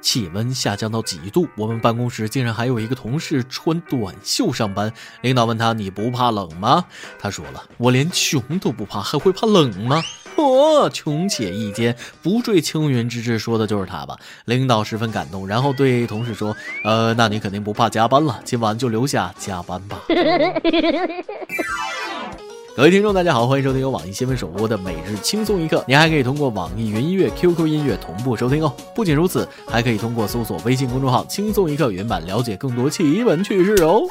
气温下降到几度，我们办公室竟然还有一个同事穿短袖上班。领导问他：“你不怕冷吗？”他说了：“我连穷都不怕，还会怕冷吗？”哦，穷且益坚，不坠青云之志，说的就是他吧？领导十分感动，然后对同事说：“呃，那你肯定不怕加班了，今晚就留下加班吧。” 各位听众，大家好，欢迎收听由网易新闻首播的每日轻松一刻。您还可以通过网易云音乐、QQ 音乐同步收听哦。不仅如此，还可以通过搜索微信公众号“轻松一刻”原版了解更多奇闻趣事哦。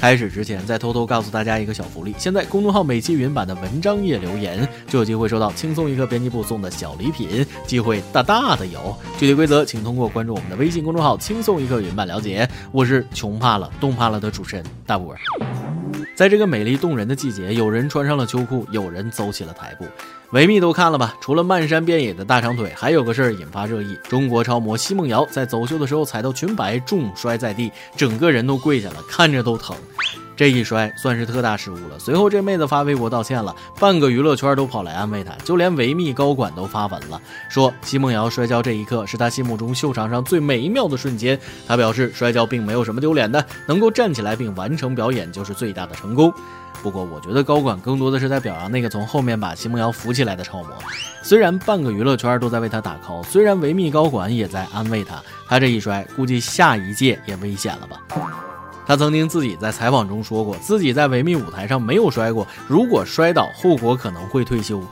开始之前，再偷偷告诉大家一个小福利：现在公众号每期原版的文章页留言，就有机会收到轻松一刻编辑部送的小礼品，机会大大的有。具体规则，请通过关注我们的微信公众号“轻松一刻”原版了解。我是穷怕了、冻怕了的主持人大波。在这个美丽动人的季节，有人穿上了秋裤，有人走起了台步。维密都看了吧？除了漫山遍野的大长腿，还有个事儿引发热议：中国超模奚梦瑶在走秀的时候踩到裙摆，重摔在地，整个人都跪下了，看着都疼。这一摔算是特大失误了。随后这妹子发微博道歉了，半个娱乐圈都跑来安慰她，就连维密高管都发文了，说奚梦瑶摔跤这一刻是她心目中秀场上最美妙的瞬间。她表示摔跤并没有什么丢脸的，能够站起来并完成表演就是最大的成功。不过我觉得高管更多的是在表扬那个从后面把奚梦瑶扶起来的超模。虽然半个娱乐圈都在为她打 call，虽然维密高管也在安慰她，她这一摔估计下一届也危险了吧。他曾经自己在采访中说过，自己在维密舞台上没有摔过，如果摔倒，后果可能会退休。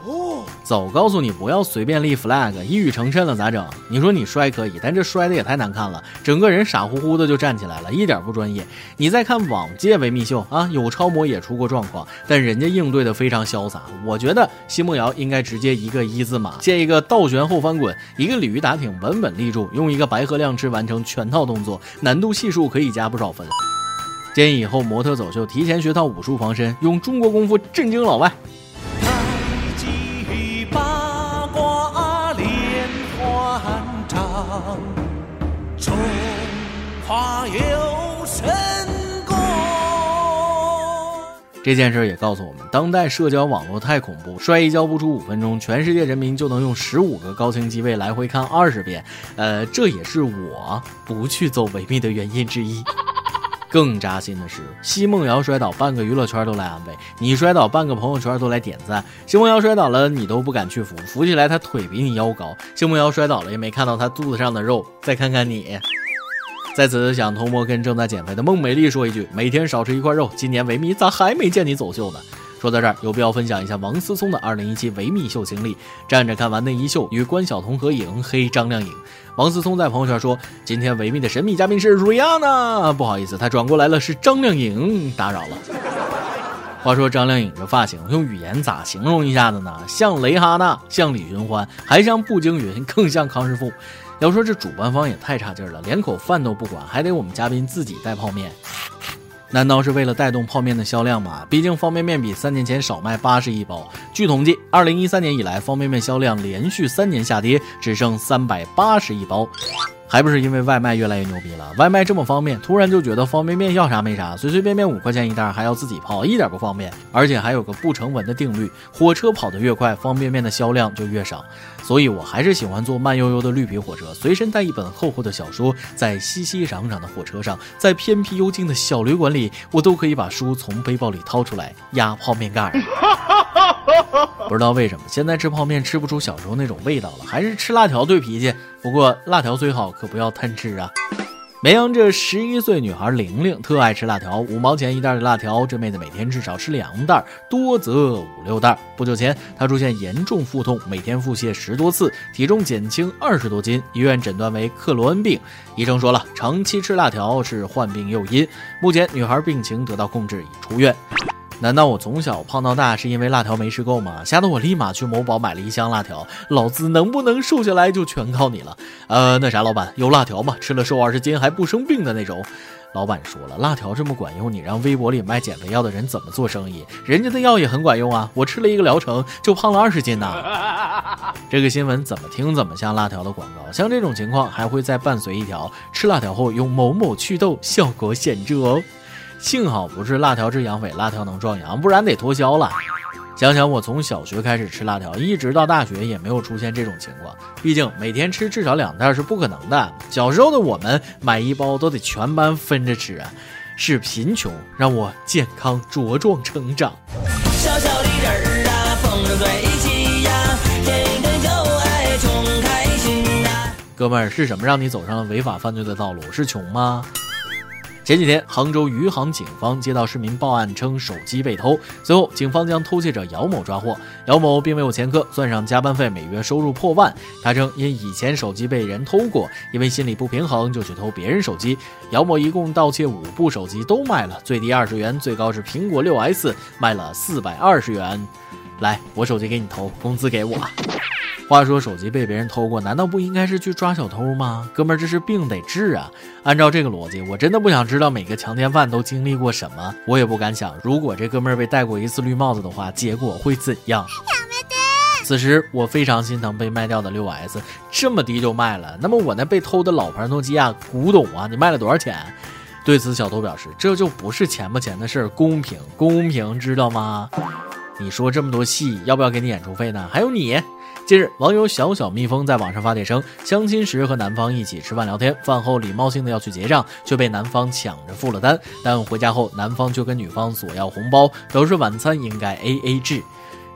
早告诉你不要随便立 flag，一语成谶了咋整？你说你摔可以，但这摔的也太难看了，整个人傻乎乎的就站起来了，一点不专业。你再看往届维密秀啊，有超模也出过状况，但人家应对的非常潇洒。我觉得奚梦瑶应该直接一个一字马，接一个倒悬后翻滚，一个鲤鱼打挺稳稳立住，用一个白鹤亮翅完成全套动作，难度系数可以加不少分。建议以后模特走秀提前学套武术防身，用中国功夫震惊老外。八卦连环掌，中华有神功。这件事也告诉我们，当代社交网络太恐怖，摔一跤不出五分钟，全世界人民就能用十五个高清机位来回看二十遍。呃，这也是我不去走维密的原因之一。更扎心的是，奚梦瑶摔倒，半个娱乐圈都来安慰；你摔倒，半个朋友圈都来点赞。奚梦瑶摔倒了，你都不敢去扶，扶起来她腿比你腰高。奚梦瑶摔倒了，也没看到她肚子上的肉。再看看你，在此想偷摸跟正在减肥的孟美丽说一句：每天少吃一块肉。今年维密咋还没见你走秀呢？说到这儿，有必要分享一下王思聪的2017维密秀经历。站着看完内衣秀，与关晓彤合影，黑张靓颖。王思聪在朋友圈说：“今天维密的神秘嘉宾是 Rihanna，不好意思，他转过来了，是张靓颖，打扰了。”话说张靓颖这发型，用语言咋形容一下子呢？像蕾哈娜，像李寻欢，还像步惊云，更像康师傅。要说这主办方也太差劲了，连口饭都不管，还得我们嘉宾自己带泡面。难道是为了带动泡面的销量吗？毕竟方便面比三年前少卖八十亿包。据统计，二零一三年以来，方便面销量连续三年下跌，只剩三百八十亿包。还不是因为外卖越来越牛逼了？外卖这么方便，突然就觉得方便面要啥没啥，随随便便五块钱一袋，还要自己泡，一点不方便。而且还有个不成文的定律：火车跑得越快，方便面的销量就越少。所以我还是喜欢坐慢悠悠的绿皮火车，随身带一本厚厚的小说，在熙熙攘攘的火车上，在偏僻幽静的小旅馆里，我都可以把书从背包里掏出来压泡面盖。不知道为什么，现在吃泡面吃不出小时候那种味道了，还是吃辣条对脾气。不过辣条虽好，可不要贪吃啊。绵阳这十一岁女孩玲玲特爱吃辣条，五毛钱一袋的辣条，这妹子每天至少吃两袋，多则五六袋。不久前，她出现严重腹痛，每天腹泻十多次，体重减轻二十多斤，医院诊断为克罗恩病。医生说了，长期吃辣条是患病诱因。目前，女孩病情得到控制，已出院。难道我从小胖到大是因为辣条没吃够吗？吓得我立马去某宝买了一箱辣条，老子能不能瘦下来就全靠你了。呃，那啥，老板有辣条吗？吃了瘦二十斤还不生病的那种。老板说了，辣条这么管用，你让微博里卖减肥药的人怎么做生意？人家的药也很管用啊，我吃了一个疗程就胖了二十斤呢。这个新闻怎么听怎么像辣条的广告，像这种情况还会再伴随一条：吃辣条后用某某祛痘，效果显著哦。幸好不是辣条治阳痿，辣条能壮阳，不然得脱销了。想想我从小学开始吃辣条，一直到大学也没有出现这种情况。毕竟每天吃至少两袋是不可能的。小时候的我们买一包都得全班分着吃啊，是贫穷让我健康茁壮成长。小小的人儿啊，风筝在一起呀，天天就爱穷开心呐。哥们儿，是什么让你走上了违法犯罪的道路？是穷吗？前几天，杭州余杭警方接到市民报案称手机被偷，随后警方将偷窃者姚某抓获。姚某并没有前科，算上加班费，每月收入破万。他称因以前手机被人偷过，因为心里不平衡，就去偷别人手机。姚某一共盗窃五部手机，都卖了，最低二十元，最高是苹果六 S，卖了四百二十元。来，我手机给你偷，工资给我。话说手机被别人偷过，难道不应该是去抓小偷吗？哥们儿，这是病得治啊！按照这个逻辑，我真的不想知道每个强奸犯都经历过什么。我也不敢想，如果这哥们儿被戴过一次绿帽子的话，结果会怎样？此时我非常心疼被卖掉的六 S，这么低就卖了。那么我那被偷的老牌诺基亚古董啊，你卖了多少钱？对此，小偷表示，这就不是钱不钱的事儿，公平，公平，知道吗？你说这么多戏，要不要给你演出费呢？还有你。近日，网友小小蜜蜂在网上发帖称，相亲时和男方一起吃饭聊天，饭后礼貌性的要去结账，却被男方抢着付了单。但回家后，男方却跟女方索要红包，表示晚餐应该 A A 制。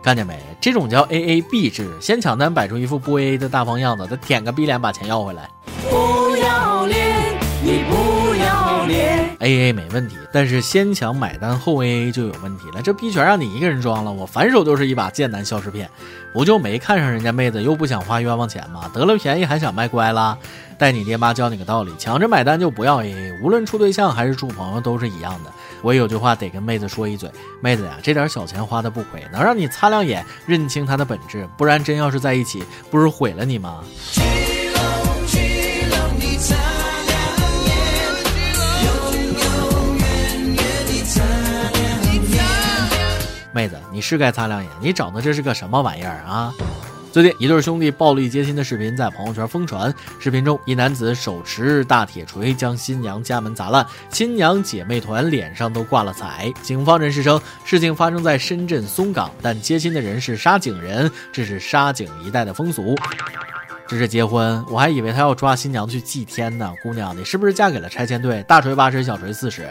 看见没？这种叫 A A B 制，先抢单，摆出一副不 A A 的大方样子，再舔个逼脸把钱要回来。不要脸，你不 A A 没问题，但是先抢买单后 A A 就有问题了。这逼全让你一个人装了，我反手就是一把贱男消失片。不就没看上人家妹子，又不想花冤枉钱吗？得了便宜还想卖乖了？带你爹妈教你个道理：抢着买单就不要 A A，无论处对象还是处朋友都是一样的。我有句话得跟妹子说一嘴：妹子呀，这点小钱花的不亏，能让你擦亮眼，认清他的本质。不然真要是在一起，不是毁了你吗？妹子，你是该擦亮眼，你找的这是个什么玩意儿啊？最近一对兄弟暴力接亲的视频在朋友圈疯传。视频中，一男子手持大铁锤将新娘家门砸烂，新娘姐妹团脸上都挂了彩。警方人士称，事情发生在深圳松岗，但接亲的人是沙井人，这是沙井一带的风俗。这是结婚，我还以为他要抓新娘去祭天呢。姑娘，你是不是嫁给了拆迁队？大锤八十，小锤四十。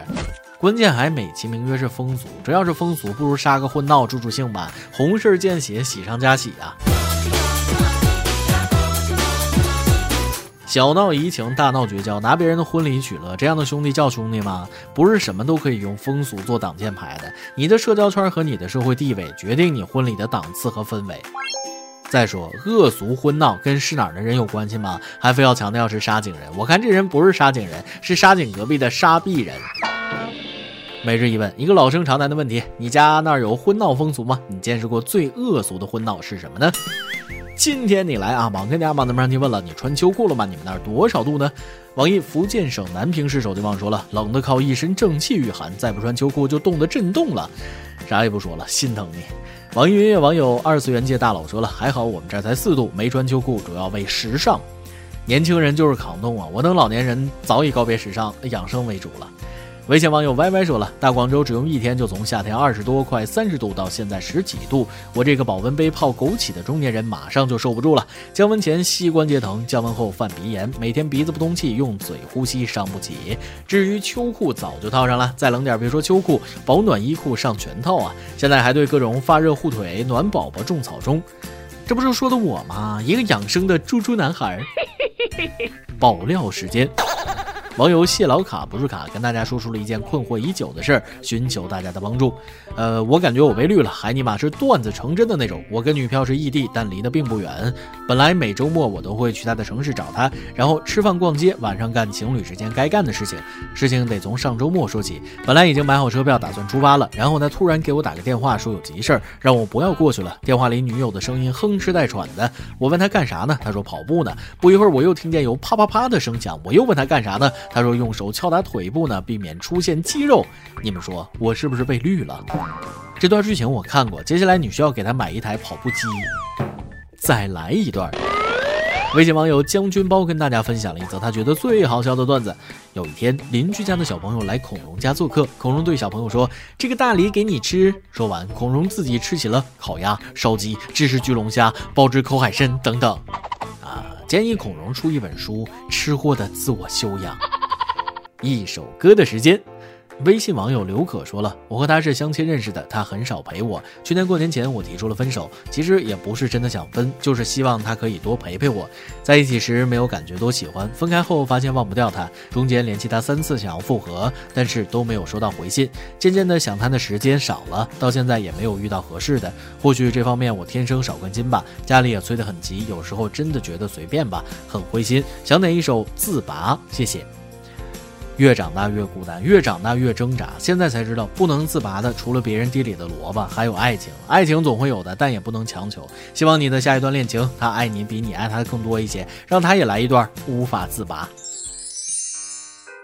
关键还美其名曰是风俗，这要是风俗，不如杀个混闹助助兴吧，红事见血，喜上加喜啊！小闹怡情，大闹绝交，拿别人的婚礼取乐，这样的兄弟叫兄弟吗？不是什么都可以用风俗做挡箭牌的。你的社交圈和你的社会地位决定你婚礼的档次和氛围。再说恶俗婚闹跟是哪儿的人有关系吗？还非要强调是沙井人？我看这人不是沙井人，是沙井隔壁的沙壁人。每日一问，一个老生常谈的问题：你家那儿有婚闹风俗吗？你见识过最恶俗的婚闹是什么呢？今天你来啊，网跟家网那边提问了，你穿秋裤了吗？你们那儿多少度呢？网易福建省南平市手机网说了，冷的靠一身正气御寒，再不穿秋裤就冻得震动了。啥也不说了，心疼你。网易云音乐网友二次元界大佬说了，还好我们这儿才四度，没穿秋裤主要为时尚。年轻人就是抗冻啊，我等老年人早已告别时尚，养生为主了。微信网友 Y Y 说了，大广州只用一天就从夏天二十多快三十度到现在十几度，我这个保温杯泡枸杞的中年人马上就受不住了。降温前膝关节疼，降温后犯鼻炎，每天鼻子不通气，用嘴呼吸伤不起。至于秋裤早就套上了，再冷点别说秋裤，保暖衣裤上全套啊！现在还对各种发热护腿、暖宝宝种草中，这不是说的我吗？一个养生的猪猪男孩。爆料时间。网友谢老卡不是卡，跟大家说出了一件困惑已久的事儿，寻求大家的帮助。呃，我感觉我被绿了，还尼玛是段子成真的那种。我跟女票是异地，但离得并不远。本来每周末我都会去她的城市找她，然后吃饭逛街，晚上干情侣之间该干的事情。事情得从上周末说起。本来已经买好车票，打算出发了，然后他突然给我打个电话，说有急事儿，让我不要过去了。电话里女友的声音哼哧带喘的。我问他干啥呢？他说跑步呢。不一会儿，我又听见有啪啪啪的声响。我又问他干啥呢？他说用手敲打腿部呢，避免出现肌肉。你们说我是不是被绿了？这段剧情我看过，接下来你需要给他买一台跑步机。再来一段。微信网友将军包跟大家分享了一则他觉得最好笑的段子。有一天，邻居家的小朋友来孔融家做客，孔融对小朋友说：“这个大梨给你吃。”说完，孔融自己吃起了烤鸭、烧鸡、芝士焗龙虾、爆汁口海参等等。啊，建议孔融出一本书《吃货的自我修养》。一首歌的时间。微信网友刘可说了：“我和他是相亲认识的，他很少陪我。去年过年前，我提出了分手，其实也不是真的想分，就是希望他可以多陪陪我。在一起时没有感觉多喜欢，分开后发现忘不掉他。中间联系他三次想要复合，但是都没有收到回信。渐渐的想他的时间少了，到现在也没有遇到合适的。或许这方面我天生少根筋吧，家里也催得很急，有时候真的觉得随便吧，很灰心。想点一首自拔？谢谢。”越长大越孤单，越长大越挣扎。现在才知道，不能自拔的除了别人地里的萝卜，还有爱情。爱情总会有的，但也不能强求。希望你的下一段恋情，他爱你比你爱他更多一些，让他也来一段无法自拔。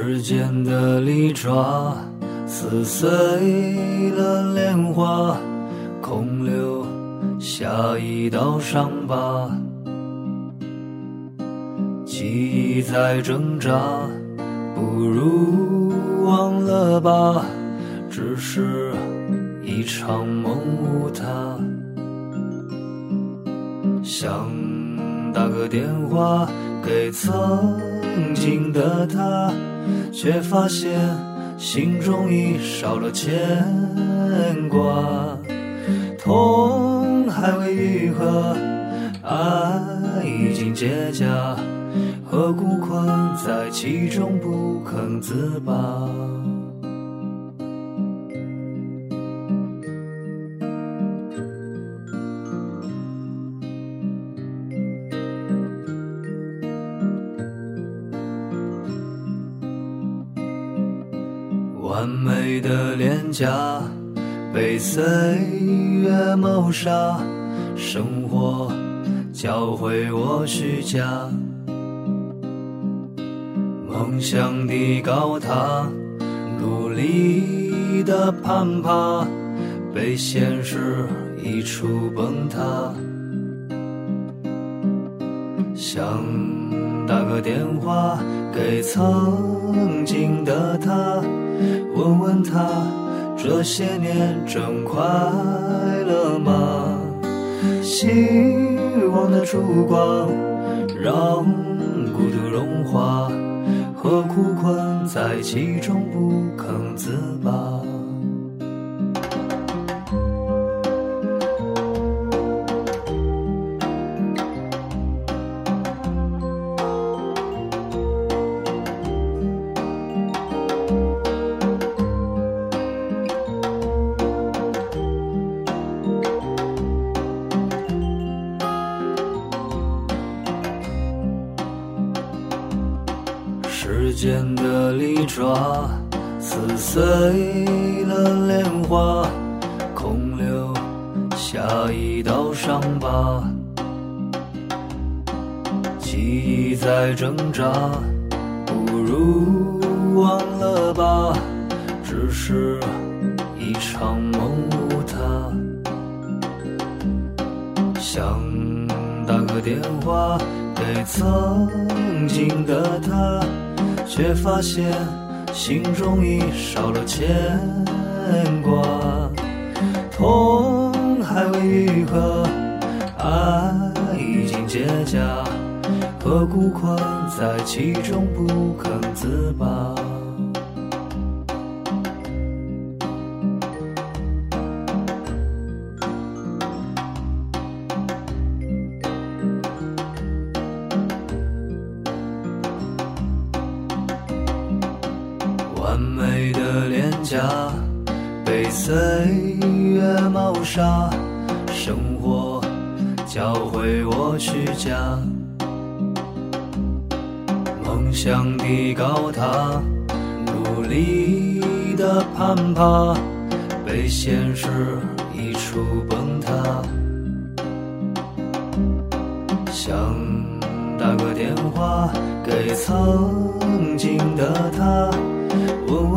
时间的利爪撕碎了莲花，空留下一道伤疤。记忆在挣扎，不如忘了吧，只是一场梦无他。想打个电话给曾经的他。却发现心中已少了牵挂，痛还未愈合，爱已经结痂，何故困在其中不肯自拔？完美的脸颊被岁月谋杀，生活教会我虚假，梦想的高塔，努力的攀爬，被现实一触崩塌。想个电话给曾经的他。问问他这些年真快乐吗？希望的烛光让孤独融化，何苦困在其中不肯自拔？间的利爪撕碎了莲花，空留下一道伤疤。记忆在挣扎，不如忘了吧，只是一场梦无他。想打个电话给曾经的他。却发现心中已少了牵挂，痛还未愈合，爱已经结痂，何故困在其中不肯自拔？完美的脸颊被岁月谋杀，生活教会我虚假，梦想的高塔，努力的攀爬，被现实一触崩塌。想打个电话给曾经的他，